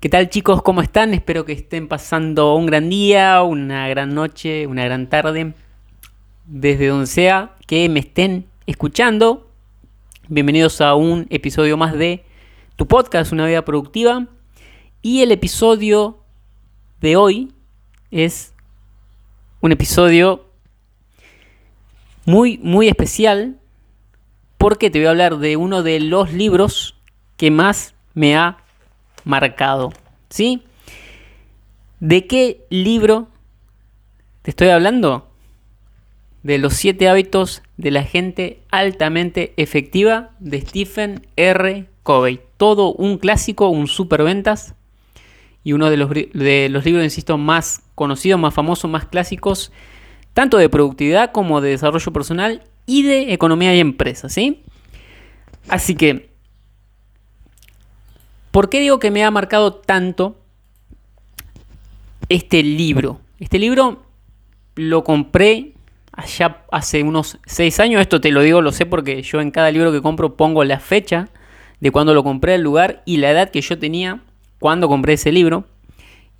¿Qué tal chicos? ¿Cómo están? Espero que estén pasando un gran día, una gran noche, una gran tarde. Desde donde sea que me estén escuchando. Bienvenidos a un episodio más de tu podcast, Una vida productiva. Y el episodio de hoy es un episodio muy, muy especial porque te voy a hablar de uno de los libros que más me ha marcado. ¿Sí? ¿De qué libro te estoy hablando? De los siete hábitos de la gente altamente efectiva de Stephen R. Covey. Todo un clásico, un superventas y uno de los, de los libros, insisto, más conocidos, más famosos, más clásicos, tanto de productividad como de desarrollo personal y de economía y empresa, ¿sí? Así que ¿Por qué digo que me ha marcado tanto este libro? Este libro lo compré allá hace unos seis años. Esto te lo digo, lo sé porque yo en cada libro que compro pongo la fecha de cuando lo compré, el lugar y la edad que yo tenía cuando compré ese libro.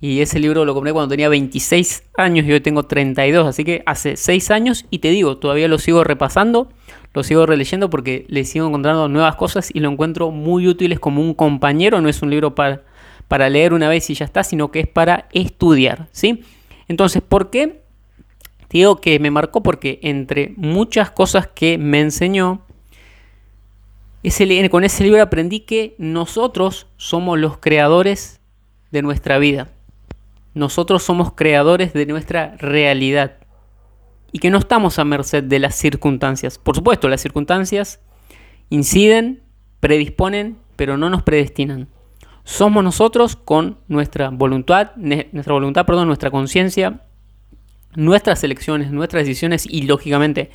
Y ese libro lo compré cuando tenía 26 años y hoy tengo 32, así que hace 6 años y te digo, todavía lo sigo repasando, lo sigo releyendo porque le sigo encontrando nuevas cosas y lo encuentro muy útiles como un compañero, no es un libro para, para leer una vez y ya está, sino que es para estudiar, ¿sí? Entonces, ¿por qué? Te digo que me marcó porque entre muchas cosas que me enseñó, ese, con ese libro aprendí que nosotros somos los creadores de nuestra vida. Nosotros somos creadores de nuestra realidad y que no estamos a merced de las circunstancias. Por supuesto, las circunstancias inciden, predisponen, pero no nos predestinan. Somos nosotros con nuestra voluntad, nuestra voluntad, perdón, nuestra conciencia, nuestras elecciones, nuestras decisiones y lógicamente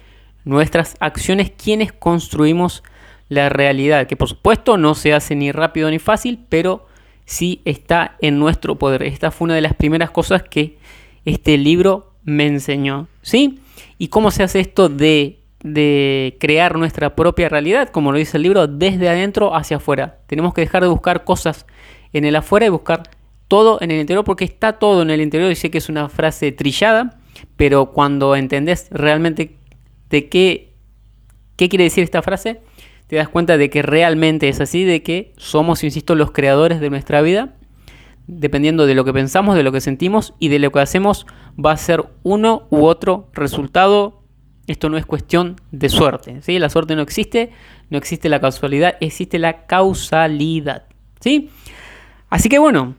nuestras acciones quienes construimos la realidad, que por supuesto no se hace ni rápido ni fácil, pero sí está en nuestro poder. Esta fue una de las primeras cosas que este libro me enseñó. ¿Sí? ¿Y cómo se hace esto de, de crear nuestra propia realidad? Como lo dice el libro, desde adentro hacia afuera. Tenemos que dejar de buscar cosas en el afuera y buscar todo en el interior porque está todo en el interior y sé que es una frase trillada, pero cuando entendés realmente de qué, qué quiere decir esta frase, te das cuenta de que realmente es así, de que somos, insisto, los creadores de nuestra vida. Dependiendo de lo que pensamos, de lo que sentimos y de lo que hacemos, va a ser uno u otro resultado. Esto no es cuestión de suerte. ¿sí? La suerte no existe, no existe la casualidad, existe la causalidad. ¿sí? Así que bueno,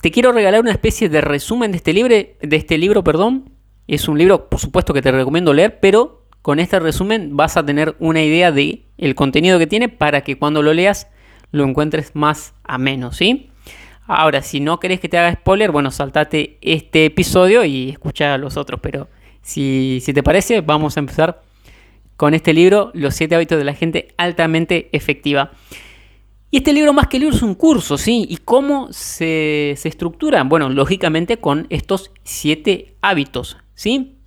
te quiero regalar una especie de resumen de este libro, de este libro, perdón. Es un libro, por supuesto, que te recomiendo leer, pero con este resumen vas a tener una idea de el contenido que tiene para que cuando lo leas lo encuentres más ameno, ¿sí? Ahora, si no querés que te haga spoiler, bueno, saltate este episodio y escucha a los otros, pero si, si te parece, vamos a empezar con este libro, Los siete hábitos de la gente altamente efectiva. Y este libro más que libro es un curso, ¿sí? ¿Y cómo se, se estructura? Bueno, lógicamente con estos siete hábitos, ¿sí?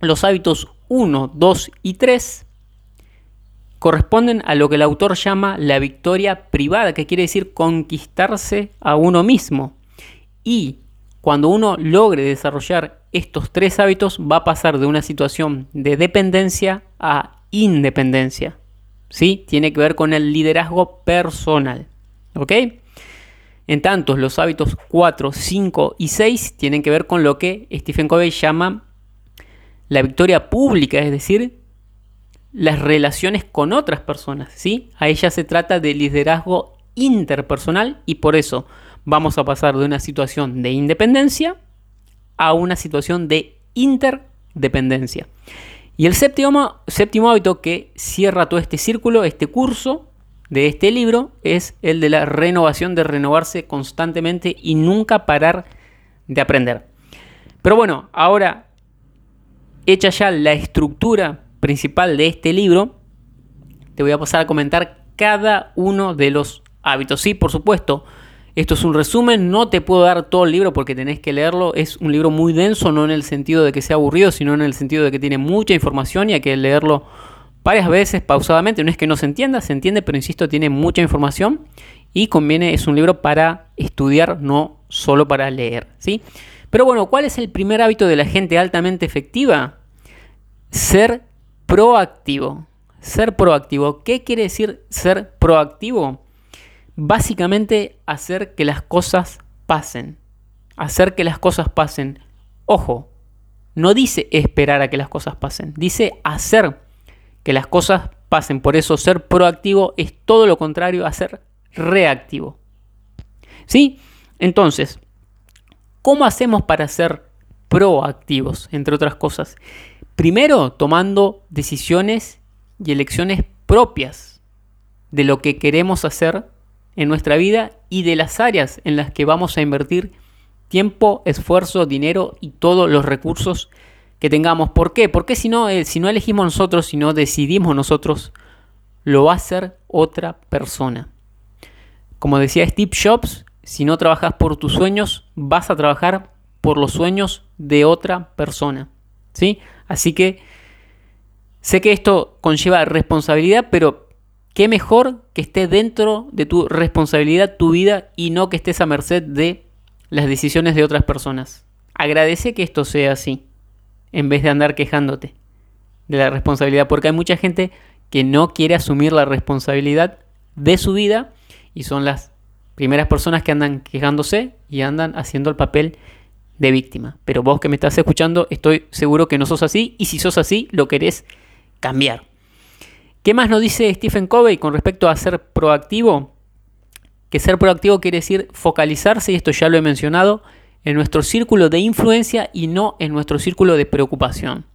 Los hábitos 1, 2 y 3 corresponden a lo que el autor llama la victoria privada, que quiere decir conquistarse a uno mismo. Y cuando uno logre desarrollar estos tres hábitos, va a pasar de una situación de dependencia a independencia. ¿Sí? Tiene que ver con el liderazgo personal. ¿Ok? En tanto, los hábitos 4, 5 y 6 tienen que ver con lo que Stephen Covey llama la victoria pública, es decir, las relaciones con otras personas, ¿sí? A ella se trata de liderazgo interpersonal y por eso vamos a pasar de una situación de independencia a una situación de interdependencia. Y el séptimo, séptimo hábito que cierra todo este círculo, este curso, de este libro es el de la renovación, de renovarse constantemente y nunca parar de aprender. Pero bueno, ahora hecha ya la estructura principal de este libro, te voy a pasar a comentar cada uno de los hábitos. Sí, por supuesto, esto es un resumen, no te puedo dar todo el libro porque tenés que leerlo. Es un libro muy denso, no en el sentido de que sea aburrido, sino en el sentido de que tiene mucha información y hay que leerlo varias veces pausadamente. No es que no se entienda, se entiende, pero insisto, tiene mucha información y conviene, es un libro para estudiar, no solo para leer. ¿sí? Pero bueno, ¿cuál es el primer hábito de la gente altamente efectiva? Ser proactivo. Ser proactivo. ¿Qué quiere decir ser proactivo? Básicamente hacer que las cosas pasen. Hacer que las cosas pasen. Ojo, no dice esperar a que las cosas pasen, dice hacer que las cosas pasen. Por eso ser proactivo es todo lo contrario a ser reactivo. ¿Sí? Entonces, ¿cómo hacemos para ser proactivos, entre otras cosas? Primero, tomando decisiones y elecciones propias de lo que queremos hacer en nuestra vida y de las áreas en las que vamos a invertir tiempo, esfuerzo, dinero y todos los recursos que tengamos. ¿Por qué? Porque si no, eh, elegimos nosotros, si no decidimos nosotros, lo va a hacer otra persona. Como decía Steve Jobs, si no trabajas por tus sueños, vas a trabajar por los sueños de otra persona. ¿Sí? Así que sé que esto conlleva responsabilidad, pero qué mejor que esté dentro de tu responsabilidad tu vida y no que estés a merced de las decisiones de otras personas. Agradece que esto sea así en vez de andar quejándote de la responsabilidad, porque hay mucha gente que no quiere asumir la responsabilidad de su vida y son las primeras personas que andan quejándose y andan haciendo el papel de víctima. Pero vos que me estás escuchando, estoy seguro que no sos así y si sos así, lo querés cambiar. ¿Qué más nos dice Stephen Covey con respecto a ser proactivo? Que ser proactivo quiere decir focalizarse, y esto ya lo he mencionado, en nuestro círculo de influencia y no en nuestro círculo de preocupación.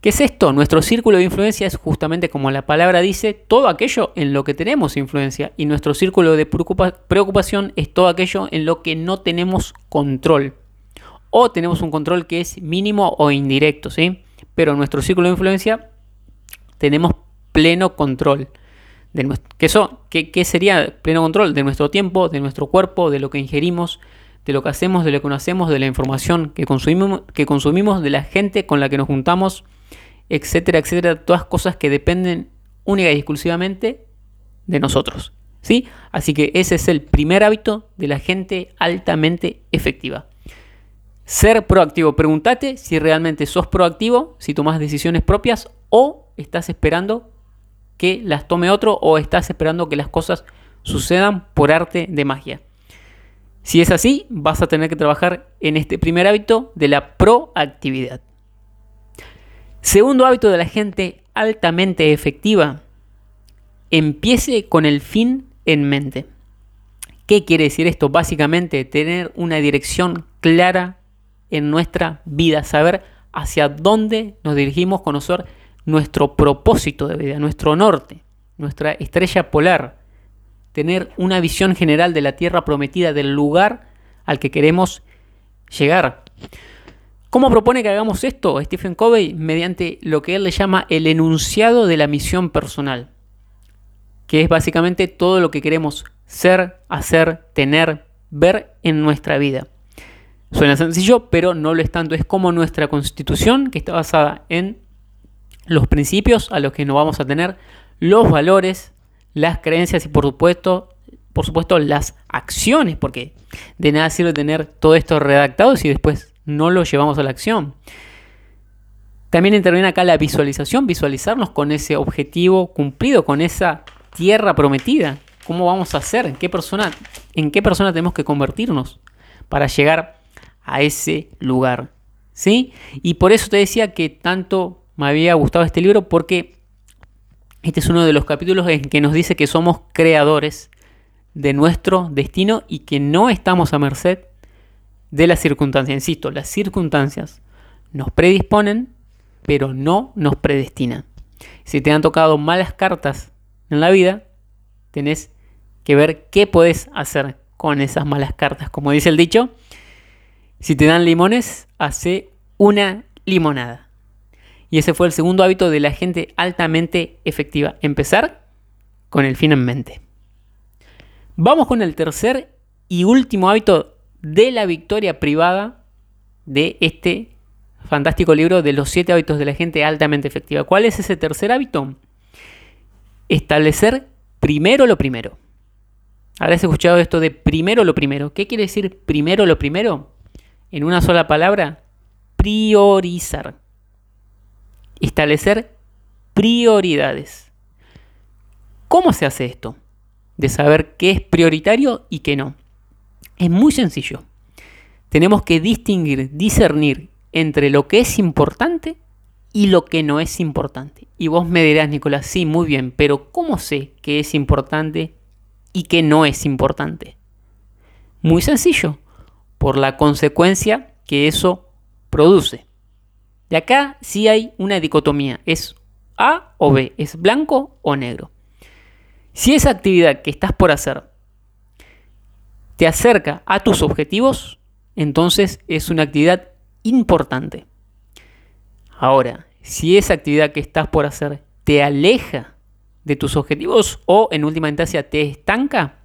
¿Qué es esto? Nuestro círculo de influencia es justamente como la palabra dice, todo aquello en lo que tenemos influencia y nuestro círculo de preocupación es todo aquello en lo que no tenemos control. O tenemos un control que es mínimo o indirecto, ¿sí? Pero en nuestro círculo de influencia tenemos pleno control. De nuestro, ¿qué, ¿Qué sería pleno control? De nuestro tiempo, de nuestro cuerpo, de lo que ingerimos, de lo que hacemos, de lo que no hacemos, de la información que consumimos, que consumimos, de la gente con la que nos juntamos, etcétera, etcétera, todas cosas que dependen única y exclusivamente de nosotros. ¿sí? Así que ese es el primer hábito de la gente altamente efectiva. Ser proactivo. Pregúntate si realmente sos proactivo, si tomas decisiones propias o estás esperando que las tome otro o estás esperando que las cosas sucedan por arte de magia. Si es así, vas a tener que trabajar en este primer hábito de la proactividad. Segundo hábito de la gente altamente efectiva, empiece con el fin en mente. ¿Qué quiere decir esto? Básicamente tener una dirección clara en nuestra vida, saber hacia dónde nos dirigimos, conocer nuestro propósito de vida, nuestro norte, nuestra estrella polar, tener una visión general de la tierra prometida, del lugar al que queremos llegar. ¿Cómo propone que hagamos esto Stephen Covey? Mediante lo que él le llama el enunciado de la misión personal, que es básicamente todo lo que queremos ser, hacer, tener, ver en nuestra vida. Suena sencillo, pero no lo es tanto. Es como nuestra constitución, que está basada en los principios a los que nos vamos a tener, los valores, las creencias y por supuesto, por supuesto las acciones, porque de nada sirve tener todo esto redactado si después no lo llevamos a la acción. También interviene acá la visualización, visualizarnos con ese objetivo cumplido, con esa tierra prometida. ¿Cómo vamos a hacer? ¿En qué persona, en qué persona tenemos que convertirnos para llegar a ese lugar? ¿Sí? Y por eso te decía que tanto me había gustado este libro porque este es uno de los capítulos en que nos dice que somos creadores de nuestro destino y que no estamos a merced de las circunstancias. Insisto, las circunstancias nos predisponen, pero no nos predestinan. Si te han tocado malas cartas en la vida, tenés que ver qué podés hacer con esas malas cartas. Como dice el dicho, si te dan limones, hace una limonada. Y ese fue el segundo hábito de la gente altamente efectiva. Empezar con el fin en mente. Vamos con el tercer y último hábito de la victoria privada de este fantástico libro de los siete hábitos de la gente altamente efectiva. ¿Cuál es ese tercer hábito? Establecer primero lo primero. Habrás escuchado esto de primero lo primero. ¿Qué quiere decir primero lo primero? En una sola palabra, priorizar. Establecer prioridades. ¿Cómo se hace esto? De saber qué es prioritario y qué no. Es muy sencillo. Tenemos que distinguir, discernir entre lo que es importante y lo que no es importante. Y vos me dirás, Nicolás, sí, muy bien, pero ¿cómo sé qué es importante y qué no es importante? Muy sencillo, por la consecuencia que eso produce. De acá sí hay una dicotomía, es A o B, es blanco o negro. Si esa actividad que estás por hacer te acerca a tus objetivos, entonces es una actividad importante. Ahora, si esa actividad que estás por hacer te aleja de tus objetivos o en última instancia te estanca,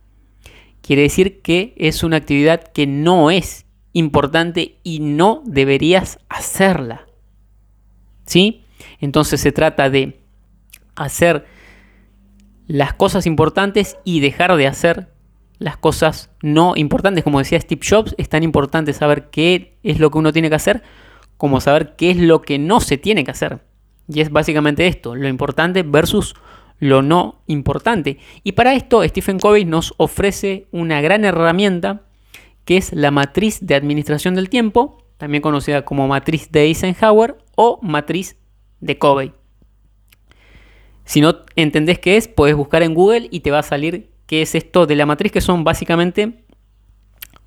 quiere decir que es una actividad que no es importante y no deberías hacerla. ¿Sí? Entonces se trata de hacer las cosas importantes y dejar de hacer las cosas no importantes. Como decía Steve Jobs, es tan importante saber qué es lo que uno tiene que hacer como saber qué es lo que no se tiene que hacer. Y es básicamente esto, lo importante versus lo no importante. Y para esto Stephen Covey nos ofrece una gran herramienta que es la matriz de administración del tiempo, también conocida como matriz de Eisenhower o matriz de Covey. Si no entendés qué es, puedes buscar en Google y te va a salir qué es esto de la matriz, que son básicamente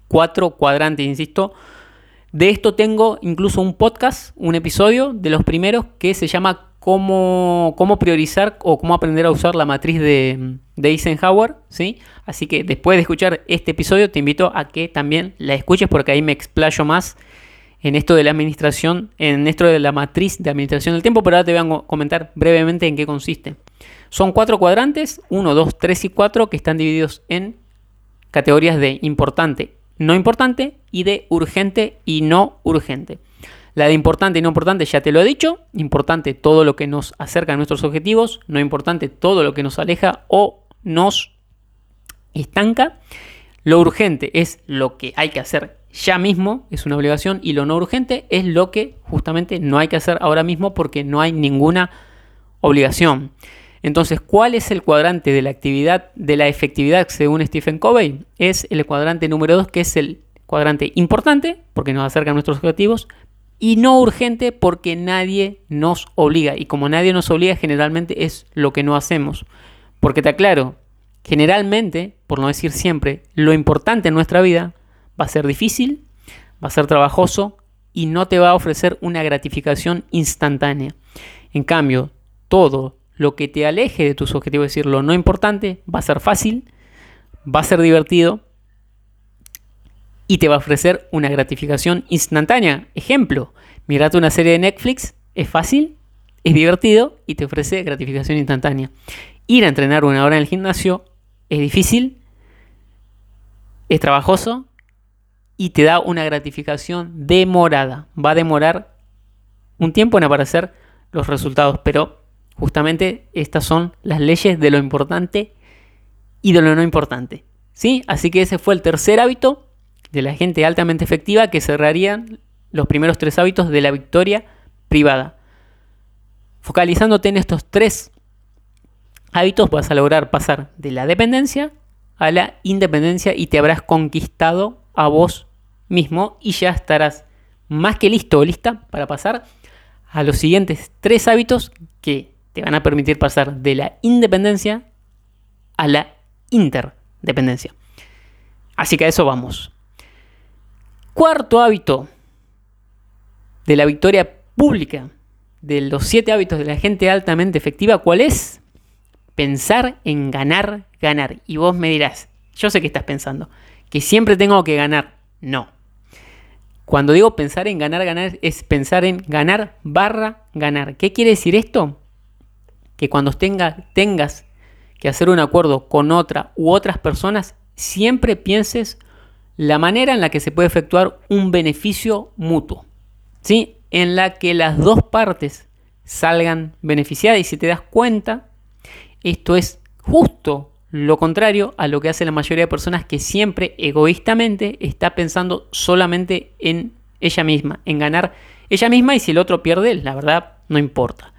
cuatro cuadrantes, insisto. De esto tengo incluso un podcast, un episodio de los primeros que se llama Cómo, cómo priorizar o cómo aprender a usar la matriz de, Eisenhower. ¿sí? Así que después de escuchar este episodio te invito a que también la escuches porque ahí me explayo más en esto de la administración, en esto de la matriz de administración del tiempo, pero ahora te voy a comentar brevemente en qué consiste. Son cuatro cuadrantes, 1, 2, 3 y 4, que están divididos en categorías de importante, no importante y de urgente y no urgente. La de importante y no importante ya te lo he dicho, importante todo lo que nos acerca a nuestros objetivos, no importante todo lo que nos aleja o nos estanca. Lo urgente es lo que hay que hacer ya mismo, es una obligación, y lo no urgente es lo que justamente no hay que hacer ahora mismo porque no hay ninguna obligación. Entonces, ¿cuál es el cuadrante de la actividad, de la efectividad según Stephen Covey? Es el cuadrante número 2, que es el cuadrante importante, porque nos acerca a nuestros objetivos, y no urgente, porque nadie nos obliga. Y como nadie nos obliga, generalmente es lo que no hacemos. Porque te aclaro, generalmente, por no decir siempre, lo importante en nuestra vida va a ser difícil, va a ser trabajoso y no te va a ofrecer una gratificación instantánea. En cambio, todo lo que te aleje de tus objetivos, es decir, lo no importante, va a ser fácil, va a ser divertido y te va a ofrecer una gratificación instantánea. Ejemplo, mirate una serie de Netflix, es fácil, es divertido y te ofrece gratificación instantánea. Ir a entrenar una hora en el gimnasio es difícil, es trabajoso y te da una gratificación demorada. Va a demorar un tiempo en aparecer los resultados, pero Justamente estas son las leyes de lo importante y de lo no importante. ¿sí? Así que ese fue el tercer hábito de la gente altamente efectiva que cerrarían los primeros tres hábitos de la victoria privada. Focalizándote en estos tres hábitos vas a lograr pasar de la dependencia a la independencia y te habrás conquistado a vos mismo y ya estarás más que listo o lista para pasar a los siguientes tres hábitos que te van a permitir pasar de la independencia a la interdependencia. Así que a eso vamos. Cuarto hábito de la victoria pública de los siete hábitos de la gente altamente efectiva, ¿cuál es? pensar en ganar, ganar. Y vos me dirás, yo sé que estás pensando, que siempre tengo que ganar. No. Cuando digo pensar en ganar, ganar, es pensar en ganar barra ganar. ¿Qué quiere decir esto? Que cuando tenga, tengas que hacer un acuerdo con otra u otras personas, siempre pienses la manera en la que se puede efectuar un beneficio mutuo. ¿sí? En la que las dos partes salgan beneficiadas. Y si te das cuenta, esto es justo lo contrario a lo que hace la mayoría de personas que siempre egoístamente está pensando solamente en ella misma, en ganar ella misma y si el otro pierde, la verdad no importa.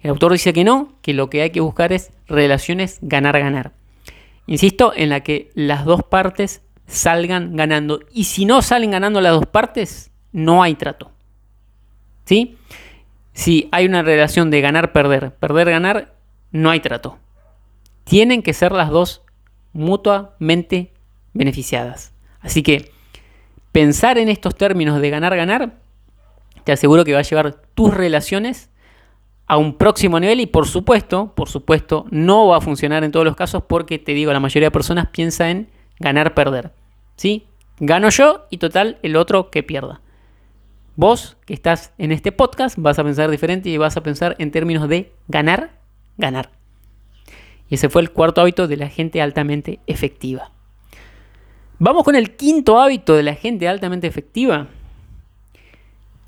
El autor dice que no, que lo que hay que buscar es relaciones ganar-ganar. Insisto, en la que las dos partes salgan ganando. Y si no salen ganando las dos partes, no hay trato. ¿Sí? Si hay una relación de ganar-perder, perder-ganar, no hay trato. Tienen que ser las dos mutuamente beneficiadas. Así que pensar en estos términos de ganar-ganar, te aseguro que va a llevar tus relaciones a un próximo nivel y por supuesto, por supuesto, no va a funcionar en todos los casos porque te digo, la mayoría de personas piensa en ganar-perder. ¿Sí? Gano yo y total el otro que pierda. Vos que estás en este podcast vas a pensar diferente y vas a pensar en términos de ganar, ganar. Y ese fue el cuarto hábito de la gente altamente efectiva. Vamos con el quinto hábito de la gente altamente efectiva.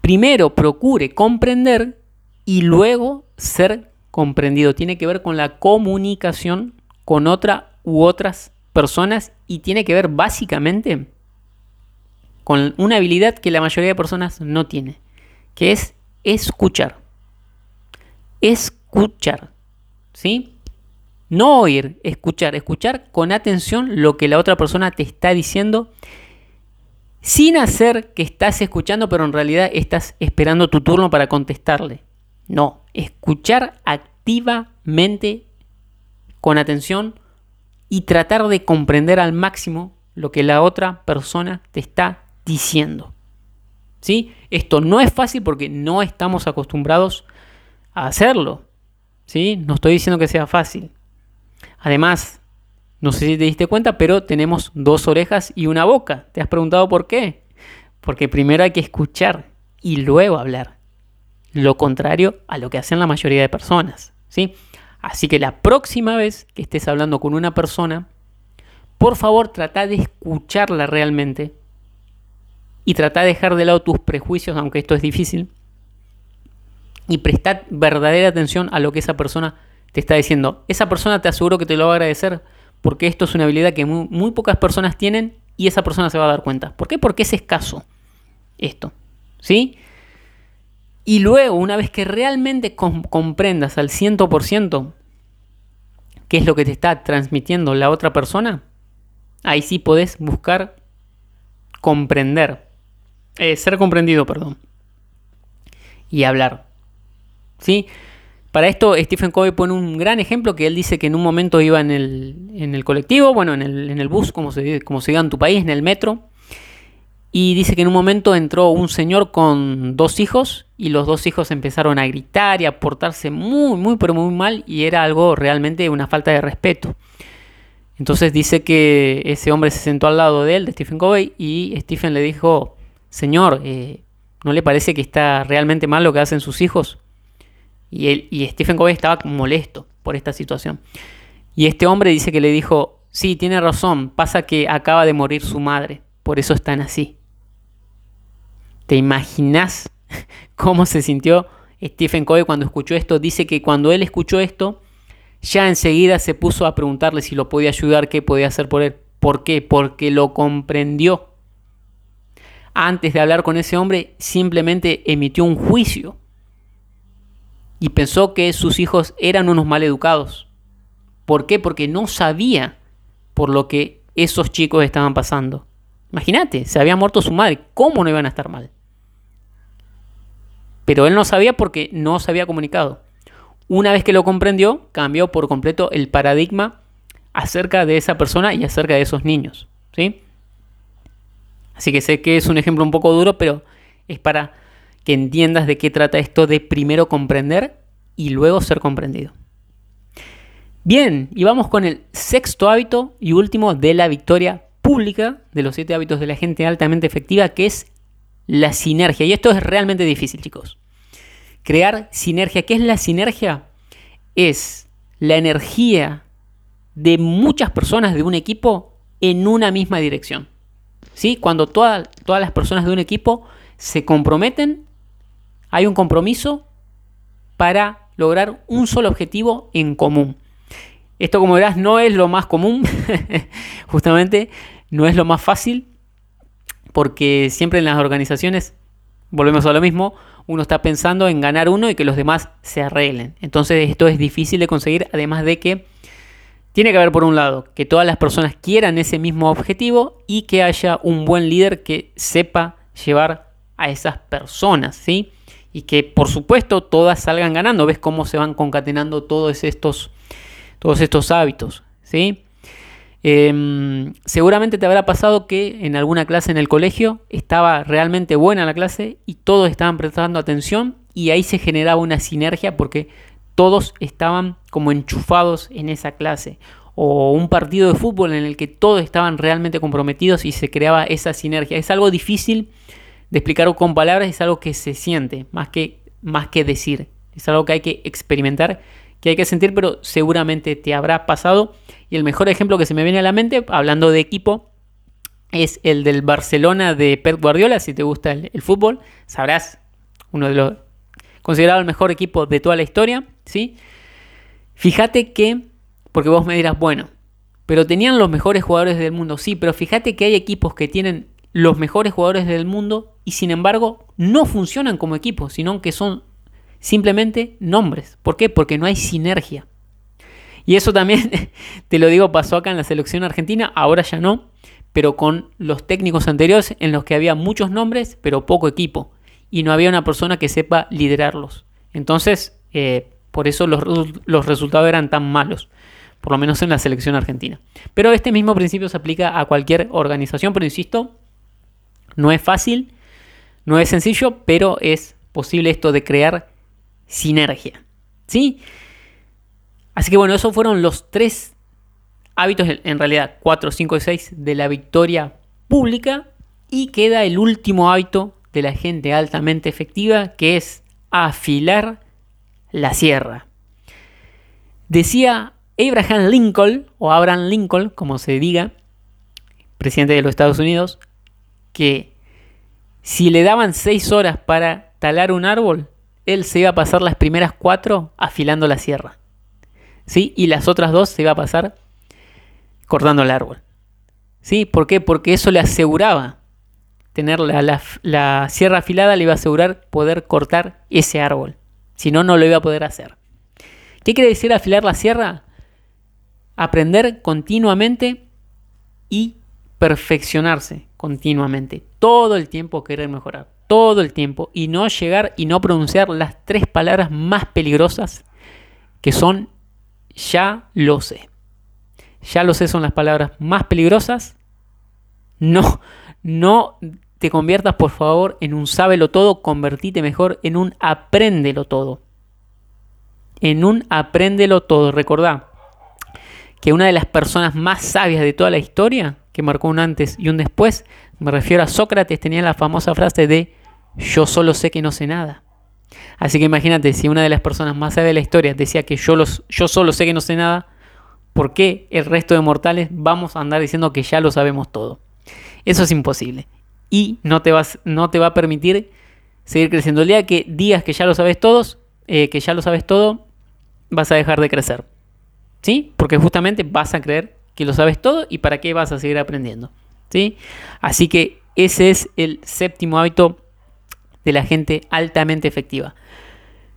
Primero, procure comprender y luego ser comprendido. Tiene que ver con la comunicación con otra u otras personas y tiene que ver básicamente con una habilidad que la mayoría de personas no tiene, que es escuchar. Escuchar. ¿Sí? No oír, escuchar. Escuchar con atención lo que la otra persona te está diciendo sin hacer que estás escuchando, pero en realidad estás esperando tu turno para contestarle. No, escuchar activamente, con atención y tratar de comprender al máximo lo que la otra persona te está diciendo. ¿Sí? Esto no es fácil porque no estamos acostumbrados a hacerlo. ¿Sí? No estoy diciendo que sea fácil. Además, no sé si te diste cuenta, pero tenemos dos orejas y una boca. ¿Te has preguntado por qué? Porque primero hay que escuchar y luego hablar lo contrario a lo que hacen la mayoría de personas. ¿sí? Así que la próxima vez que estés hablando con una persona, por favor trata de escucharla realmente y trata de dejar de lado tus prejuicios, aunque esto es difícil, y prestar verdadera atención a lo que esa persona te está diciendo. Esa persona te aseguro que te lo va a agradecer porque esto es una habilidad que muy, muy pocas personas tienen y esa persona se va a dar cuenta. ¿Por qué? Porque es escaso esto. ¿Sí? Y luego, una vez que realmente comprendas al 100% qué es lo que te está transmitiendo la otra persona, ahí sí podés buscar comprender, eh, ser comprendido, perdón, y hablar. ¿Sí? Para esto Stephen Covey pone un gran ejemplo que él dice que en un momento iba en el, colectivo, bueno, en el, en el bus, como se, como se diga en tu país, en el metro, y dice que en un momento entró un señor con dos hijos y los dos hijos empezaron a gritar y a portarse muy, muy, pero muy mal y era algo realmente una falta de respeto. Entonces dice que ese hombre se sentó al lado de él, de Stephen Covey, y Stephen le dijo, señor, eh, ¿no le parece que está realmente mal lo que hacen sus hijos? Y, y Stephen Covey estaba molesto por esta situación. Y este hombre dice que le dijo, sí, tiene razón, pasa que acaba de morir su madre, por eso están así. ¿Te imaginas cómo se sintió Stephen Covey cuando escuchó esto? Dice que cuando él escuchó esto, ya enseguida se puso a preguntarle si lo podía ayudar, qué podía hacer por él. ¿Por qué? Porque lo comprendió. Antes de hablar con ese hombre, simplemente emitió un juicio y pensó que sus hijos eran unos maleducados. ¿Por qué? Porque no sabía por lo que esos chicos estaban pasando. Imagínate, se había muerto su madre, ¿cómo no iban a estar mal? Pero él no sabía porque no se había comunicado. Una vez que lo comprendió, cambió por completo el paradigma acerca de esa persona y acerca de esos niños. ¿sí? Así que sé que es un ejemplo un poco duro, pero es para que entiendas de qué trata esto de primero comprender y luego ser comprendido. Bien, y vamos con el sexto hábito y último de la victoria pública de los siete hábitos de la gente altamente efectiva, que es la sinergia. Y esto es realmente difícil, chicos. Crear sinergia. ¿Qué es la sinergia? Es la energía de muchas personas de un equipo en una misma dirección. ¿Sí? Cuando todas las personas de un equipo se comprometen, hay un compromiso para lograr un solo objetivo en común. Esto, como verás, no es lo más común, justamente no es lo más fácil, porque siempre en las organizaciones, volvemos a lo mismo, uno está pensando en ganar uno y que los demás se arreglen. Entonces esto es difícil de conseguir, además de que tiene que haber por un lado que todas las personas quieran ese mismo objetivo y que haya un buen líder que sepa llevar a esas personas, ¿sí? Y que por supuesto todas salgan ganando. ¿Ves cómo se van concatenando todos estos, todos estos hábitos, ¿sí? Em, seguramente te habrá pasado que en alguna clase en el colegio estaba realmente buena la clase y todos estaban prestando atención y ahí se generaba una sinergia porque todos estaban como enchufados en esa clase. O un partido de fútbol en el que todos estaban realmente comprometidos y se creaba esa sinergia. Es algo difícil de explicar con palabras, es algo que se siente más que, más que decir. Es algo que hay que experimentar que hay que sentir, pero seguramente te habrá pasado. Y el mejor ejemplo que se me viene a la mente, hablando de equipo, es el del Barcelona de Pep Guardiola. Si te gusta el, fútbol, sabrás, uno de los considerado el mejor equipo de toda la historia, ¿sí? Fíjate que, porque vos me dirás, bueno, pero tenían los mejores jugadores del mundo, sí, pero fíjate que hay equipos que tienen los mejores jugadores del mundo y sin embargo no funcionan como equipo, sino que son simplemente nombres. ¿Por qué? Porque no hay sinergia. Y eso también, te lo digo, pasó acá en la selección argentina, ahora ya no, pero con los técnicos anteriores en los que había muchos nombres, pero poco equipo. Y no había una persona que sepa liderarlos. Entonces, eh, por eso los, los resultados eran tan malos, por lo menos en la selección argentina. Pero este mismo principio se aplica a cualquier organización, pero insisto, no es fácil, no es sencillo, pero es posible esto de crear sinergia. ¿Sí? Así que bueno, esos fueron los tres hábitos, en realidad 4, 5 y 6 de la victoria pública. Y queda el último hábito de la gente altamente efectiva, que es afilar la sierra. Decía Abraham Lincoln, o Abraham Lincoln, como se diga, presidente de los Estados Unidos, que si le daban 6 horas para talar un árbol, él se iba a pasar las primeras cuatro afilando la sierra. ¿Sí? Y las otras dos se iba a pasar cortando el árbol. ¿Sí? ¿Por qué? Porque eso le aseguraba tener la, sierra afilada, le iba a asegurar poder cortar ese árbol. Si no, no lo iba a poder hacer. ¿Qué quiere decir afilar la sierra? Aprender continuamente y perfeccionarse continuamente. Todo el tiempo querer mejorar todo el tiempo y no llegar y no pronunciar las tres palabras más peligrosas que son ya lo sé. Ya lo sé son las palabras más peligrosas. No, no te conviertas por favor en un sábelo todo, convertite mejor en un apréndelo todo. En un apréndelo todo. Recordá que una de las personas más sabias de toda la historia, que marcó un antes y un después, me refiero a Sócrates, tenía la famosa frase de yo solo sé que no sé nada. Así que imagínate, si una de las personas más sabias de la historia decía que yo, los, yo solo sé que no sé nada, ¿por qué el resto de mortales vamos a andar diciendo que ya lo sabemos todo? Eso es imposible. Y no te, vas, no te va a permitir seguir creciendo. El día que digas que ya lo sabes todos, eh, que ya lo sabes todo, vas a dejar de crecer. ¿Sí? Porque justamente vas a creer que lo sabes todo y para qué vas a seguir aprendiendo. ¿Sí? Así que ese es el séptimo hábito de la gente altamente efectiva.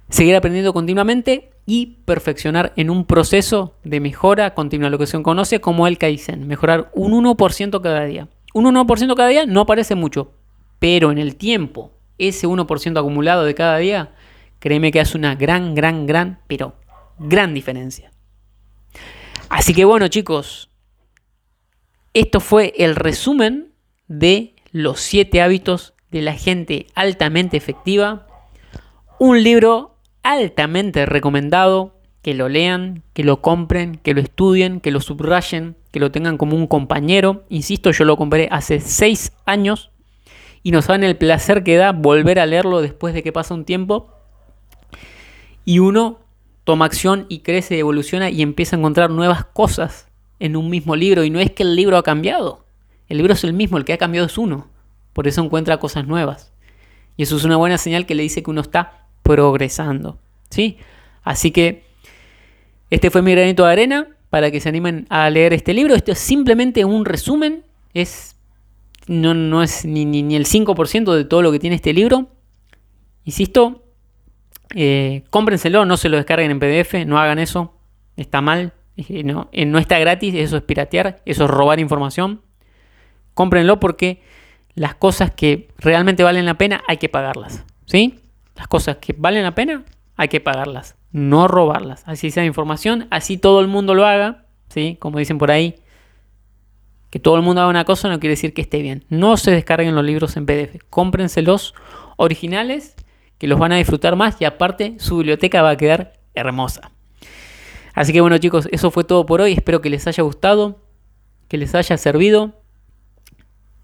Seguir aprendiendo continuamente y perfeccionar en un proceso de mejora continua, lo que se conoce como el Kaizen, mejorar un 1% cada día. Un 1% cada día no parece mucho, pero en el tiempo, ese 1% acumulado de cada día, créeme que hace una gran, gran, gran, pero gran diferencia. Así que bueno chicos, esto fue el resumen de los 7 hábitos de la gente altamente efectiva. Un libro altamente recomendado que lo lean, que lo compren, que lo estudien, que lo subrayen, que lo tengan como un compañero. Insisto, yo lo compré hace seis años y no saben el placer que da volver a leerlo después de que pasa un tiempo. Y uno toma acción y crece, evoluciona y empieza a encontrar nuevas cosas en un mismo libro. Y no es que el libro ha cambiado. El libro es el mismo, el que ha cambiado es uno. Por eso encuentra cosas nuevas. Y eso es una buena señal que le dice que uno está progresando. ¿Sí? Así que este fue mi granito de arena para que se animen a leer este libro. Esto es simplemente un resumen. Es, no, no es ni, ni, el 5% de todo lo que tiene este libro. Insisto, eh, cómprenselo, no se lo descarguen en PDF, no hagan eso. Está mal. No, eh, no está gratis, eso es piratear, eso es robar información. Cómprenlo porque las cosas que realmente valen la pena hay que pagarlas. ¿Sí? Las cosas que valen la pena hay que pagarlas no robarlas. Así sea información, así todo el mundo lo haga, ¿sí? Como dicen por ahí, que todo el mundo haga una cosa no quiere decir que esté bien. No se descarguen los libros en PDF, cómprenselos originales que los van a disfrutar más y aparte su biblioteca va a quedar hermosa. Así que bueno chicos, eso fue todo por hoy, espero que les haya gustado, que les haya servido.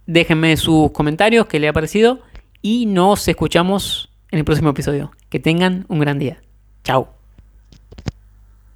Déjenme sus comentarios, que les ha parecido y nos escuchamos en el próximo episodio. Que tengan un gran día. Chao.